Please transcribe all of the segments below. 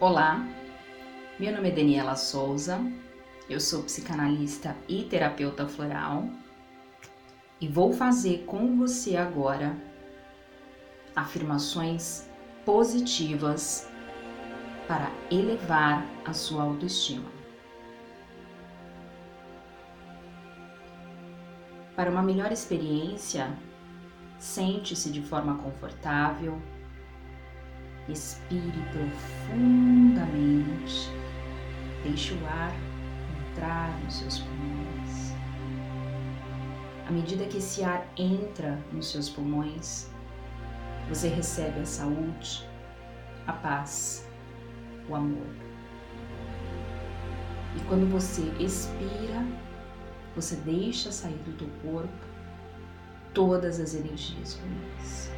Olá, meu nome é Daniela Souza, eu sou psicanalista e terapeuta floral e vou fazer com você agora afirmações positivas para elevar a sua autoestima. Para uma melhor experiência, sente-se de forma confortável Respire profundamente. Deixe o ar entrar nos seus pulmões. À medida que esse ar entra nos seus pulmões, você recebe a saúde, a paz, o amor. E quando você expira, você deixa sair do teu corpo todas as energias ruins.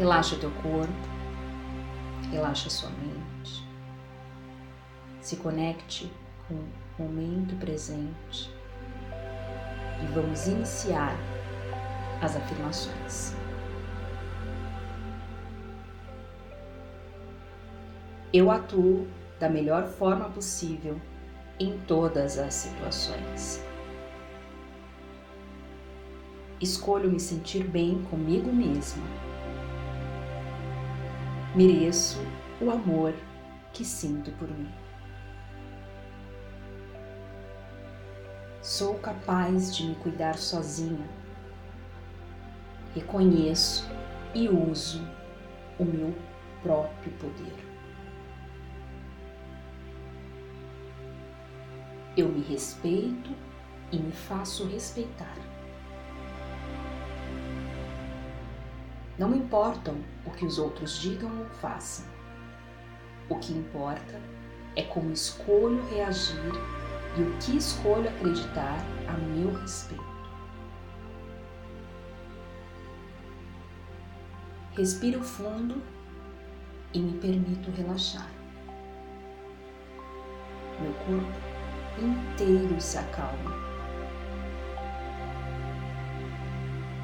Relaxa teu corpo, relaxa sua mente. Se conecte com o momento presente e vamos iniciar as afirmações. Eu atuo da melhor forma possível em todas as situações. Escolho me sentir bem comigo mesma mereço o amor que sinto por mim. Sou capaz de me cuidar sozinha. Reconheço e uso o meu próprio poder. Eu me respeito e me faço respeitar. Não importam o que os outros digam ou façam. O que importa é como escolho reagir e o que escolho acreditar a meu respeito. Respiro fundo e me permito relaxar. Meu corpo inteiro se acalma.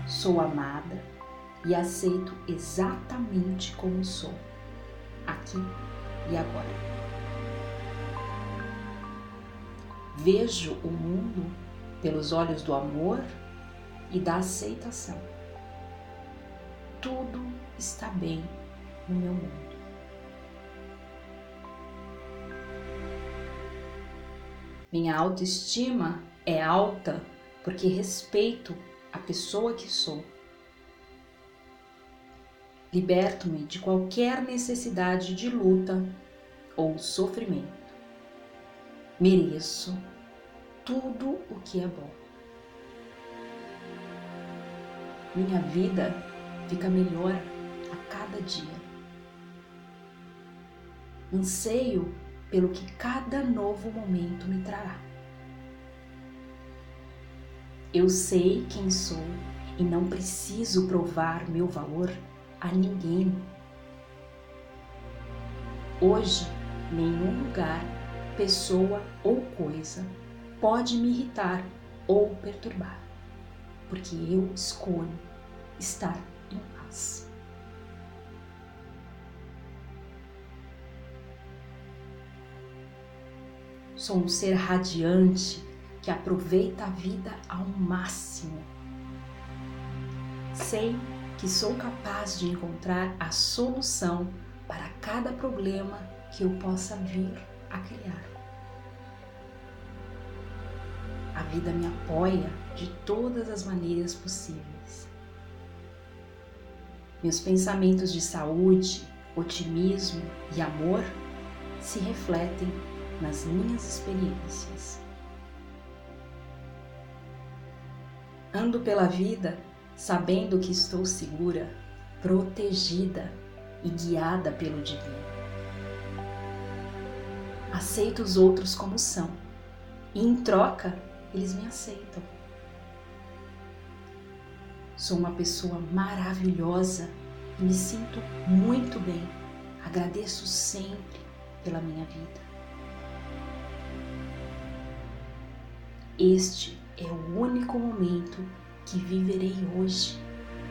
Sou amada e aceito exatamente como sou, aqui e agora. Vejo o mundo pelos olhos do amor e da aceitação. Tudo está bem no meu mundo. Minha autoestima é alta porque respeito a pessoa que sou Liberto-me de qualquer necessidade de luta ou sofrimento. Mereço tudo o que é bom. Minha vida fica melhor a cada dia. Anseio pelo que cada novo momento me trará. Eu sei quem sou e não preciso provar meu valor a ninguém. Hoje, nenhum lugar, pessoa ou coisa pode me irritar ou perturbar, porque eu escolho estar em paz. Sou um ser radiante que aproveita a vida ao máximo. Sei que sou capaz de encontrar a solução para cada problema que eu possa vir a criar. A vida me apoia de todas as maneiras possíveis. Meus pensamentos de saúde, otimismo e amor se refletem nas minhas experiências. Ando pela vida sabendo que estou segura, protegida e guiada pelo Divino. Aceito os outros como são e, em troca, eles me aceitam. Sou uma pessoa maravilhosa e me sinto muito bem. Agradeço sempre pela minha vida. Este é o único momento que viverei hoje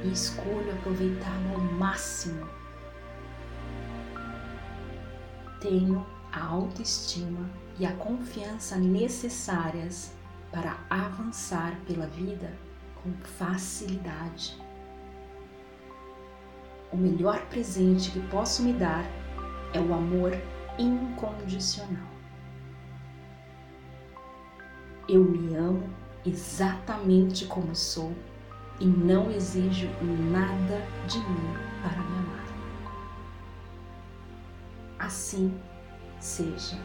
e escolho aproveitá-lo ao máximo. Tenho a autoestima e a confiança necessárias para avançar pela vida com facilidade. O melhor presente que posso me dar é o amor incondicional. Eu me amo exatamente como sou e não exijo nada de mim para me amar. Assim seja.